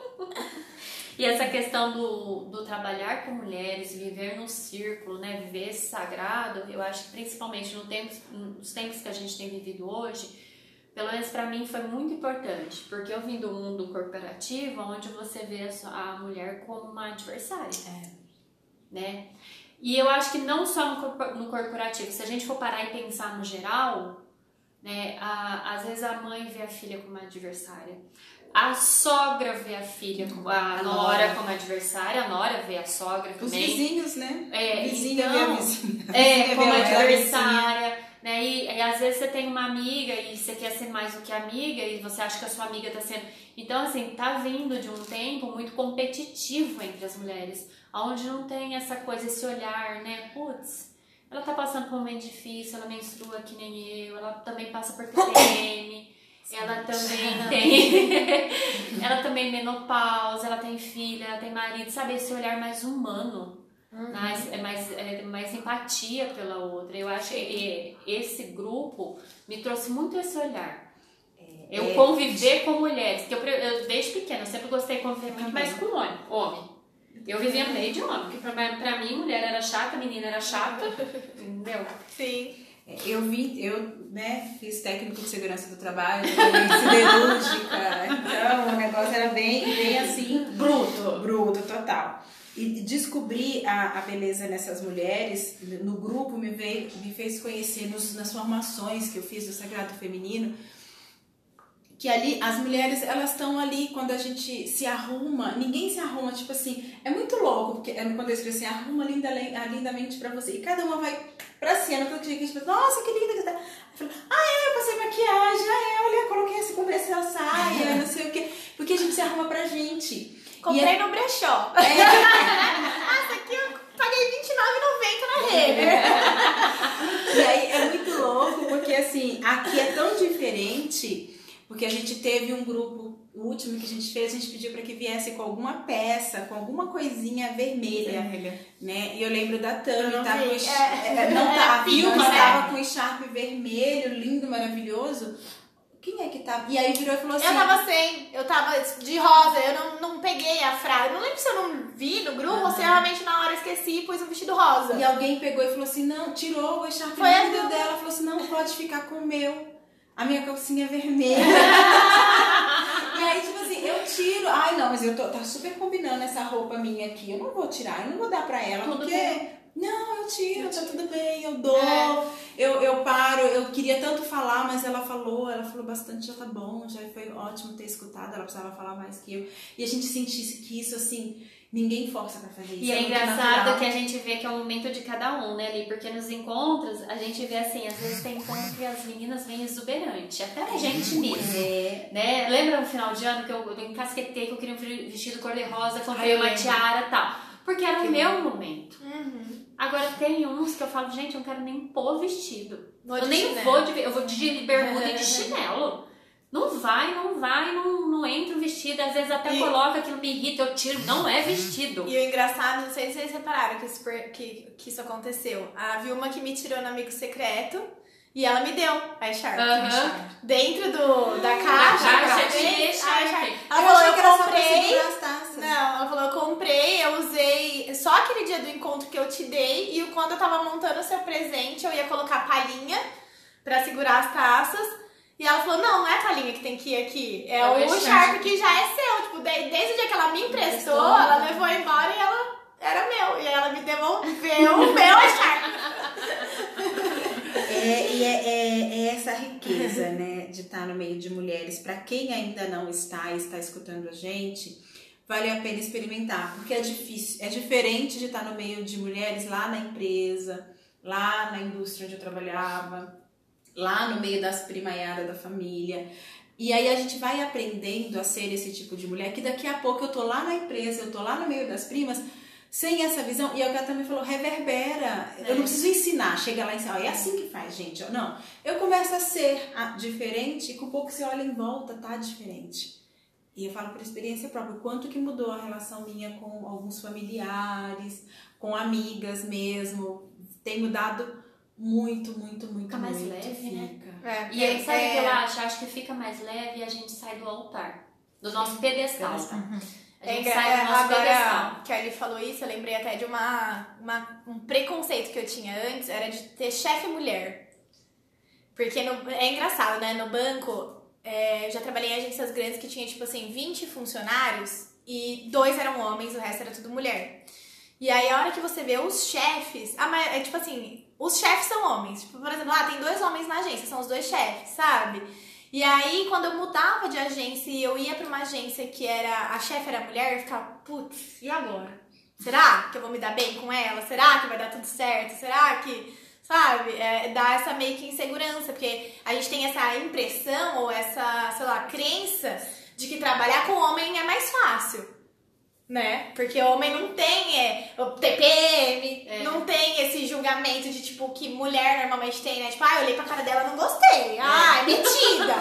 E essa questão do, do trabalhar com mulheres, viver no círculo, né? Viver esse sagrado, eu acho que principalmente no tempos, nos tempos que a gente tem vivido hoje, pelo menos pra mim foi muito importante, porque eu vim do mundo corporativo, onde você vê a, a mulher como uma adversária. Né? E eu acho que não só no, corpo- no corporativo, se a gente for parar e pensar no geral, né? A, às vezes a mãe vê a filha como adversária. A sogra vê a filha, como- a nora como adversária, a nora vê a sogra Os também. vizinhos, né? É, Vizinha então, vê a vizinha. É, como a adversária, né? E, e às vezes você tem uma amiga e você quer ser mais do que amiga e você acha que a sua amiga tá sendo. Então, assim, tá vindo de um tempo muito competitivo entre as mulheres, onde não tem essa coisa, esse olhar, né? Putz, ela tá passando por um momento difícil, ela menstrua que nem eu, ela também passa por TPM. <laughs> Ela também <laughs> tem. ela também menopausa, ela tem filha, ela tem marido, sabe? Esse olhar mais humano mais, é mais, é mais empatia pela outra. Eu acho que esse grupo me trouxe muito esse olhar. Eu É. conviver com mulheres, porque eu, eu desde pequena eu sempre gostei de conviver muito mais com homem. homem. Eu vivia no meio de homem, porque pra, pra mim mulher era chata, menina era chata, <laughs> entendeu? Sim. É, Eu vim, eu né, fiz técnico de segurança do trabalho, siderúrgica, então o negócio era bem, bem assim, bruto, bruto, total. E descobrir a, a beleza nessas mulheres, no grupo, me, veio, me fez conhecer nos, nas formações que eu fiz do Sagrado Feminino, que ali as mulheres elas estão ali quando a gente se arruma, ninguém se arruma, tipo assim, é muito louco, porque é quando eu escrevo assim, arruma linda, lindamente pra você, e cada uma vai pra cena, a gente fala, nossa, que linda que tá. Eu falo, ah, é, eu passei maquiagem, ah, é, olha, coloquei essa, comprei essa saia, <laughs> não sei o quê, porque a gente se arruma pra gente. Comprei E é- no brechó. <laughs> ah, essa aqui eu paguei R$29,90 na rede. E aí é muito louco, porque assim, aqui é tão diferente, porque a gente teve um grupo, o último que a gente fez, a gente pediu para que viesse com alguma peça, com alguma coisinha vermelha, né? E eu lembro da Tami, não tava vi. com o É. é, não É, tá, a filma, né? tava com o echarpe vermelho, lindo, maravilhoso. Quem é que tava? E aí virou e falou assim: Eu tava sem, eu tava de rosa, eu não, não peguei a frase. Não lembro se eu não vi no grupo ou se eu realmente na hora esqueci e pus um vestido rosa. E alguém pegou e falou assim: não, tirou o echarpe Foi a lindo Vilma. dela. Falou assim: não, pode ficar com o meu. A minha calcinha é vermelha. <laughs> e aí, tipo assim, eu tiro. Ai, não, mas eu tô tá super combinando essa roupa minha aqui. Eu não vou tirar, eu não vou dar pra ela. Tudo porque. bem. Não, eu tiro, tá tudo bem, eu dou, É. eu, eu paro, eu queria tanto falar, mas ela falou, ela falou bastante, já tá bom, já foi ótimo ter escutado, ela precisava falar mais que eu. E a gente sentisse que isso, assim, ninguém força pra fazer isso. E é muito engraçado natural. que a gente vê que é o momento de cada um, né, ali? Porque nos encontros, a gente vê assim, às vezes tem encontro que as meninas vêm exuberante, até a gente mesmo. É, Né? Lembra no final de ano que eu, eu encasquetei que eu queria um vestido cor-de-rosa, comprei uma tiara e tal. Porque era o meu momento. Uhum. Agora tem uns que eu falo, gente, eu não quero nem pôr vestido. Vou eu de nem chinelo. vou de. Eu vou de bermuda e de chinelo. Não vai, não vai, não, não entra o vestido. Às vezes até E- coloca aquilo me irrita, eu tiro. Não é vestido. E o engraçado, não sei se vocês repararam que isso, que, que isso aconteceu. A Vilma que me tirou no amigo secreto e ela me deu a. Aham. Dentro do, da caixa, caixa eu tinha peguei a echarpe. echarpe. Eu Ela falou, eu comprei. Não, ela falou, eu comprei, eu usei só aquele dia do encontro que eu te dei e quando eu tava montando o seu presente, eu ia colocar palhinha pra segurar as taças. E ela falou, não, não é a Thalinha que tem que ir aqui. É, É o o. Sharp que já é seu. Tipo, de- desde o dia que ela me emprestou, Emprestou. ela levou embora e ela era meu. E aí ela me devolveu o meu Sharp. <laughs> É, e é, é- é essa riqueza, né, de estar no meio de mulheres. Para quem ainda não está e está escutando a gente, vale a pena experimentar, porque é difícil, é diferente de estar no meio de mulheres lá na empresa, lá na indústria onde eu trabalhava, lá no meio das primaiadas da família. E aí a gente vai aprendendo a ser esse tipo de mulher, que daqui a pouco eu tô lá na empresa, eu tô lá no meio das primas, sem essa visão, e é o que ela também falou, reverbera. Eu não preciso ensinar, chega lá e ensinar, ó, é assim que faz, gente. Não, eu começo a ser diferente e com pouco você olha em volta, tá diferente. E eu falo por experiência própria, o quanto que mudou a relação minha com alguns familiares, com amigas mesmo. Tem mudado muito, muito, muito, Fica mais muito. leve, né? Fica. É, E aí, sabe o é, que eu acho? Acho que fica mais leve e a gente sai do altar. Do nosso pedestal. Pedestal. A É, gente engra- sai é, do nosso pedestal. agora que a falou isso, eu lembrei até de uma, uma- um preconceito que eu tinha antes, era de ter chefe mulher. Porque no- é engraçado, né? No banco, é, eu já trabalhei em agências grandes que tinha, tipo assim, 20 funcionários e dois eram homens, o resto era tudo mulher. E aí, a hora que você vê os chefes, a ma- é tipo assim, os chefes são homens. Tipo, por exemplo, ah, tem dois homens na agência, são os dois chefes, sabe? E aí, quando eu mudava de agência e eu ia pra uma agência que era a chefe era mulher, eu ficava, putz, e agora? Será que eu vou me dar bem com ela? Será que vai dar tudo certo? Será que, sabe, é, dá essa meio que insegurança, porque a gente tem essa impressão ou essa, sei lá, crença de que trabalhar com homem é mais fácil. Né? Porque o homem não tem é, TPM, É. não tem julgamento de tipo que mulher normalmente tem, né? Tipo, ah, eu olhei pra cara dela e não gostei. Ah, é metida.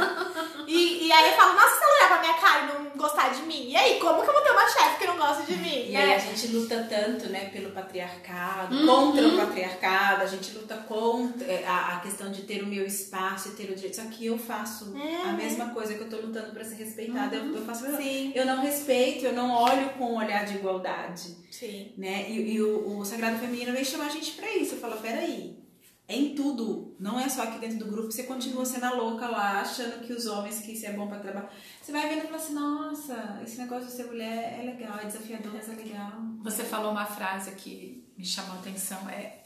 e, e aí eu falo, nossa, se ela olhar pra minha cara e não gostar de mim, e aí, como que eu vou ter uma chefe que não gosta de mim? E aí a gente luta tanto, né, pelo patriarcado, Uhum. contra o patriarcado, a gente luta contra é, a, a questão de ter o meu espaço e ter o direito. Só que eu faço a mesma coisa que eu tô lutando para ser respeitada, eu, eu faço mesma Sim, Eu não respeito, eu não olho com um olhar de igualdade, sim. né? E, e o, o Sagrado Feminino vem chamar a gente pra isso. Eu falo, peraí, é em tudo, não é só aqui dentro do grupo, você continua sendo a louca lá, achando que os homens, que isso é bom pra trabalhar. Você vai vendo e fala assim, nossa, esse negócio de ser mulher é legal, é desafiador, mas é legal. Você falou uma frase que me chamou a atenção, é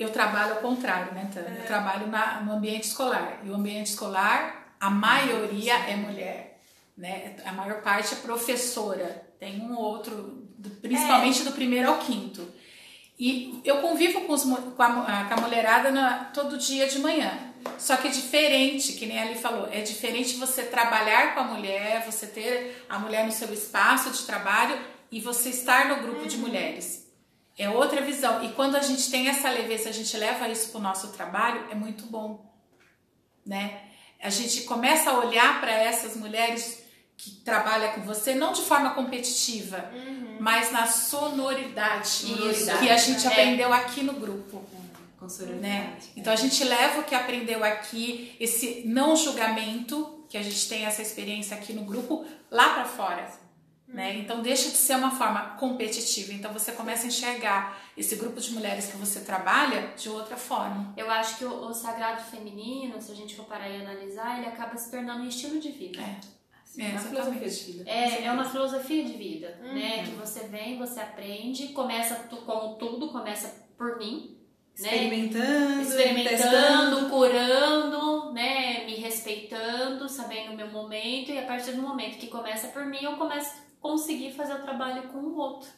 eu trabalho ao contrário, né, Tânia? Eu trabalho na, no ambiente escolar. E o ambiente escolar, a maioria é mulher, né? A maior parte é professora. Tem um ou outro, principalmente do primeiro ao quinto. E eu convivo com, os com, a, mu- com a mulherada na- todo dia de manhã. Só que é diferente, que nem Ali falou, é diferente você trabalhar com a mulher, você ter a mulher no seu espaço de trabalho e você estar no grupo de mulheres. É outra visão. E quando a gente tem essa leveza, a gente leva isso para o nosso trabalho, é muito bom. Né? A gente começa a olhar para essas mulheres que trabalham com você, não de forma competitiva, mas na sonoridade, Sonoridade. que a gente É. aprendeu aqui no grupo Com sororidade. né? Então a gente leva o que aprendeu aqui, esse não julgamento, que a gente tem essa experiência aqui no grupo, lá para fora. Né? Então deixa de ser uma forma competitiva. Então você começa a enxergar esse grupo de mulheres que você trabalha de outra forma. Eu acho que o, o sagrado feminino, se a gente for parar e analisar, ele acaba se tornando um estilo de vida. É. É, uma filosofia de vida. É, é uma filosofia de vida, né? Que você vem, você aprende, começa tu, como tudo, começa por mim, né? Experimentando, Experimentando, testando. curando, né? Me respeitando, sabendo o meu momento, e a partir do momento que começa por mim, eu começo a conseguir fazer o trabalho com o outro.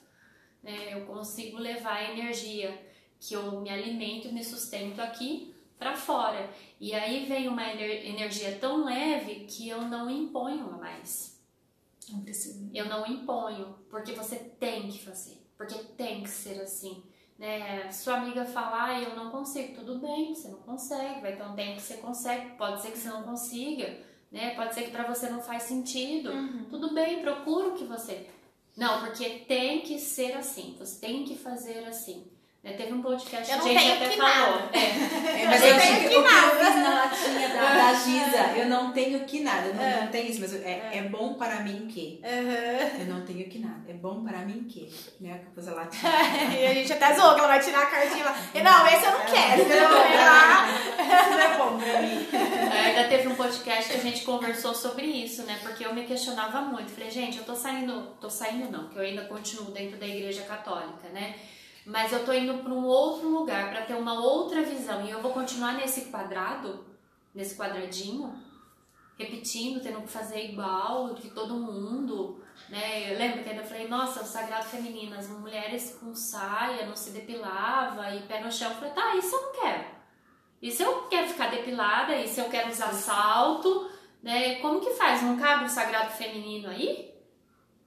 Né? Eu consigo levar a energia que eu me alimento e me sustento aqui para fora. E aí vem uma ener- energia tão leve que eu não imponho mais. Não precisa. Eu não imponho, porque você tem que fazer, porque tem que ser assim. Né? Sua amiga falar, "Ah, eu não consigo, tudo bem, você não consegue, vai ter um tempo que você consegue, pode ser que você não consiga, né? Pode ser que pra você não faz sentido. Tudo bem, procura o que você. Não, porque tem que ser assim, você tem que fazer assim. É, teve um podcast Eu que não a gente tenho até que falou. nada. É. É, mas Eu eu, não tenho que o que eu nada. fiz na latinha da, da Giza, eu não tenho que nada, eu não, É. não tenho isso, mas é, é bom para mim que. Aham. Eu não tenho que nada, é bom para mim que. Né, que eu pus a latinha. <laughs> e a gente até zoou que ela vai tirar a cartinha lá. E, Não, esse eu não quero. Eu vou levar. Isso não é bom pra mim. É, Ainda teve um podcast que a gente conversou sobre isso, né? Porque eu me questionava muito. Falei, gente, eu tô saindo, tô saindo não, porque eu ainda continuo dentro da igreja católica, né? Mas eu tô indo para um outro lugar para ter uma outra visão e eu vou continuar nesse quadrado, nesse quadradinho, repetindo, tendo que fazer igual que todo mundo, né? Eu lembro que ainda falei, nossa, o sagrado feminino, as mulheres com saia, não se depilava e pé no chão. Eu falei, tá, isso eu não quero. E se eu quero ficar depilada, e se eu quero usar salto, né? Como que faz? Não cabe o sagrado feminino aí?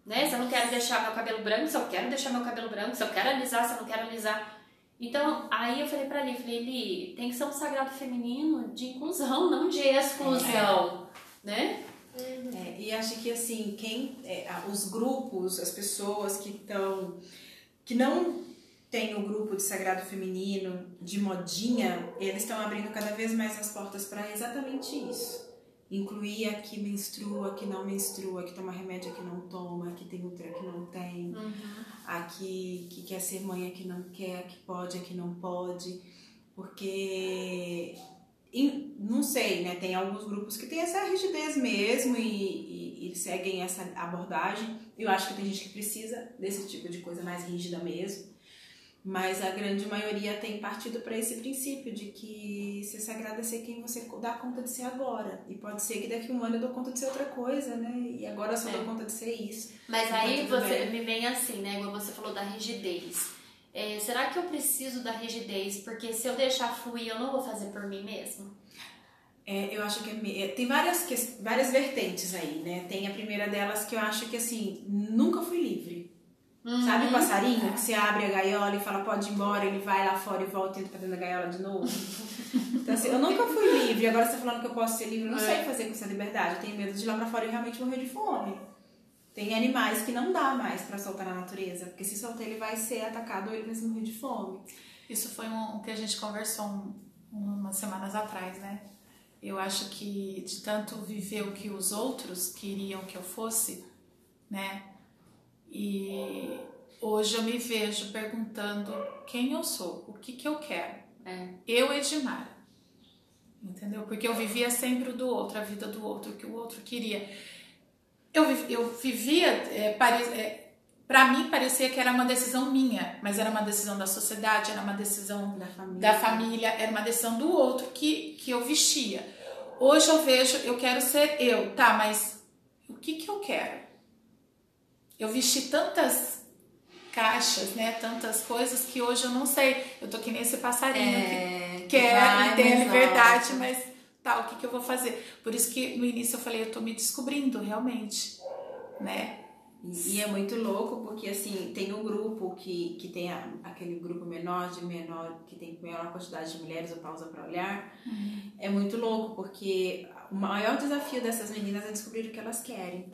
Né? Se eu não quero deixar meu cabelo branco, se eu quero deixar meu cabelo branco, se eu quero alisar, se eu não quero alisar. Então, aí eu falei pra Li, falei, Li, tem que ser um sagrado feminino de inclusão, não de exclusão, né? É, e acho que assim, quem é, os grupos, as pessoas que estão que não tem o grupo de sagrado feminino de modinha, eles estão abrindo cada vez mais as portas para exatamente isso. Incluir a que menstrua, a que não menstrua, a que toma remédio, a que não toma, a que tem útero, a que não tem, a que, que quer ser mãe, a que não quer, a que pode, a que não pode. Porque não sei, né? Tem alguns grupos que têm essa rigidez mesmo e, e, e seguem essa abordagem. Eu acho que tem gente que precisa desse tipo de coisa mais rígida mesmo. Mas a grande maioria tem partido para esse princípio de que ser sagrado é ser quem você dá conta de ser agora. E pode ser que daqui a um ano eu dou conta de ser outra coisa, né? E agora eu só É. dou conta de ser isso. Mas aí você bem. me vem assim, né? Igual você falou da rigidez. É, será que eu preciso da rigidez? Porque se eu deixar fluir, eu não vou fazer por mim mesmo? É, eu acho que é é, tem várias, várias vertentes aí, né? Tem a primeira delas que eu acho que assim, nunca fui livre. Sabe o passarinho que você abre a gaiola e fala pode ir embora, ele vai lá fora e volta e entra pra dentro da gaiola de novo? <laughs> Então assim, eu nunca fui livre, agora você tá falando que eu posso ser livre, eu não sei o que fazer com essa liberdade. Eu tenho medo de ir lá pra fora e realmente morrer de fome. Tem animais que não dá mais pra soltar na natureza, porque se soltar ele vai ser atacado ou ele vai se morrer de fome. Isso foi um, um que a gente conversou um, umas semanas atrás, né? Eu acho que de tanto viver o que os outros queriam que eu fosse, né? E hoje eu me vejo perguntando quem eu sou, o que que eu quero. É. Eu, Edmara. Entendeu? Porque eu vivia sempre o do outro, a vida do outro, o que o outro queria. Eu, eu vivia, é, pare, é, para mim parecia que era uma decisão minha, mas era uma decisão da sociedade, era uma decisão Da família. da família, era uma decisão do outro que, que eu vestia. Hoje eu vejo, eu quero ser eu, tá, mas o que que eu quero? Eu vesti tantas caixas, né, tantas coisas que hoje eu não sei. Eu tô que nem esse passarinho É, que quer e tem a liberdade, mas tá, o que que eu vou fazer? Por isso que no início eu falei, eu tô me descobrindo realmente, né? E, é muito louco porque assim, tem um grupo que, que tem a- aquele grupo menor de menor, que tem menor quantidade de mulheres, o pausa para olhar. É muito louco porque o maior desafio dessas meninas é descobrir o que elas querem.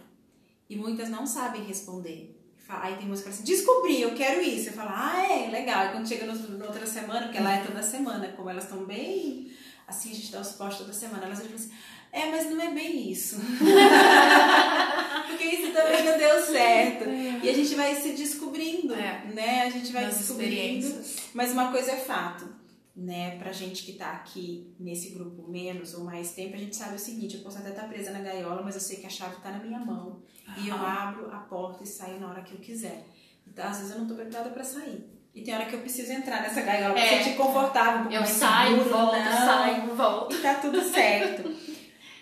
E muitas não sabem responder. Aí tem música assim, descobri, eu quero isso. Eu falo, ah, é, legal. E quando chega na outra semana, porque ela é toda semana, como elas estão bem, assim, a gente dá o suporte toda semana, elas falam assim, é, mas não é bem isso. <laughs> porque isso também não deu certo. E a gente vai se descobrindo, É. né? A gente vai Nas descobrindo. Mas uma coisa é fato, né? Pra gente que tá aqui nesse grupo menos ou mais tempo, a gente sabe o seguinte, eu posso até estar presa na gaiola, mas eu sei que a chave tá na minha mão. E eu abro a porta e saio na hora que eu quiser. Então, às vezes eu não tô preparada pra sair. E tem hora que eu preciso entrar nessa gaiola pra É. sentir confortável, um Eu saio, seguro, volto, não. saio, volto. E tá tudo certo.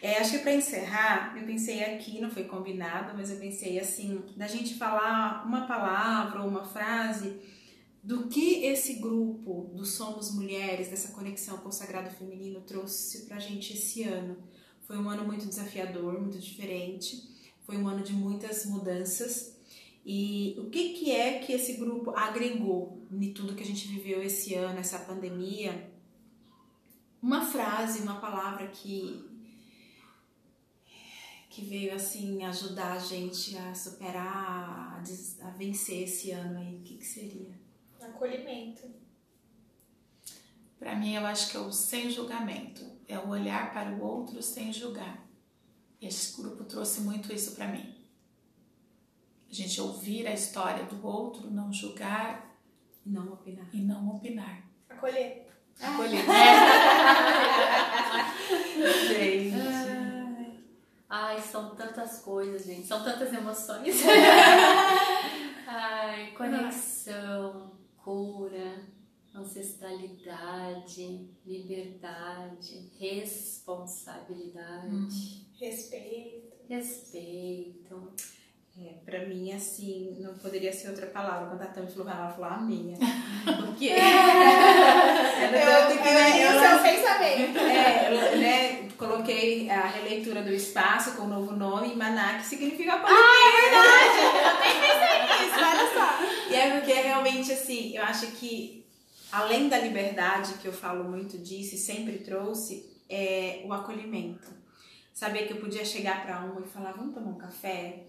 É, acho que pra encerrar, eu pensei aqui, não foi combinado, mas eu pensei assim, da gente falar uma palavra ou uma frase do que esse grupo do Somos Mulheres, dessa conexão com o Sagrado Feminino trouxe pra gente esse ano. Foi um ano muito desafiador, muito diferente. Foi um ano de muitas mudanças. E o que, que é que esse grupo agregou em tudo que a gente viveu esse ano, essa pandemia? Uma frase, uma palavra que que veio assim ajudar a gente a superar, a, a vencer esse ano aí, o que, que seria? Acolhimento. Para mim, eu acho que é o sem julgamento, é o olhar para o outro sem julgar. Esse grupo trouxe muito isso para mim. A gente ouvir a história do outro, não julgar e não opinar. E não opinar. Acolher. Acolher. <laughs> gente. Ai, são tantas coisas, gente. São tantas emoções. <laughs> Ai, conexão, cura, ancestralidade, liberdade, responsabilidade, hum. respeito. Respeito. É, pra mim, assim, não poderia ser outra palavra. Quando a Tami falou, ela falou a minha. <laughs> Porque. É, eu, eu, que, é, eu, seu pensamento. É, né, coloquei a releitura do espaço com o novo nome, Maná, que significa acolhimento. Ah, é verdade! Eu nem pensei nisso. E é porque realmente, assim, eu acho que além da liberdade, que eu falo muito disso e sempre trouxe, é o acolhimento. Saber que eu podia chegar para uma e falar, vamos tomar um café?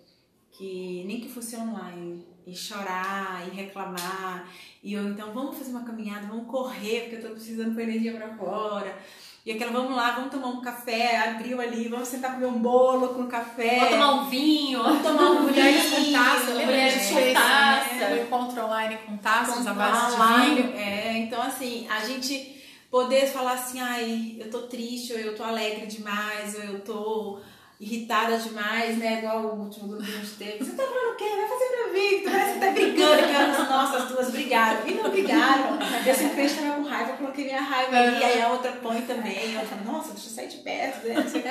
Que nem que fosse online, e chorar, e reclamar, e eu então vamos fazer uma caminhada, vamos correr, porque eu tô precisando pôr energia para fora. E aquela, vamos lá, vamos tomar um café, abriu ali, vamos sentar comer um bolo com café. Vamos tomar um vinho. Vamos tomar um Mulheres com taça, mulheres com taça. Né? O encontro online com taças à base de vinho. É, então assim, a gente poder falar assim, ai, eu tô triste, ou eu tô alegre demais, ou eu tô irritada demais, né? Igual o último grupo que a gente teve. Você tá falando o quê? Vai fazer meu vídeo, parece que tá brigando, que elas, nossa, as duas brigaram. E não brigaram. E assim, o tava com raiva, eu coloquei minha raiva ali, aí a outra põe também. Eu falo, nossa, deixa eu sair de perto, né? Não sei o quê.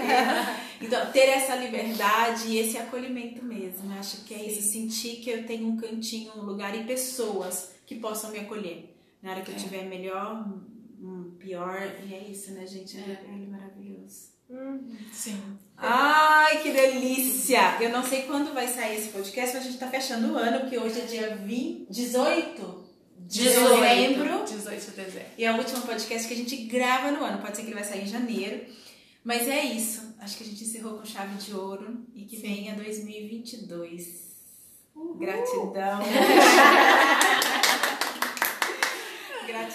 Então, ter essa liberdade e esse acolhimento mesmo. Acho que é isso, sentir que eu tenho um cantinho, um lugar e pessoas que possam me acolher. Na hora que eu estiver melhor, pior, e é isso, né, gente? É, é maravilhoso. Sim. Ai, que delícia! Eu não sei quando vai sair esse podcast, mas a gente tá fechando o ano, porque hoje é dia 20, 18 de dezembro. 18 de dezembro. E é o último podcast que a gente grava no ano. Pode ser que ele vai sair em janeiro. Mas é isso. Acho que a gente encerrou com chave de ouro e que Sim. venha 2022. Uhul. Gratidão. <laughs> Gratidão.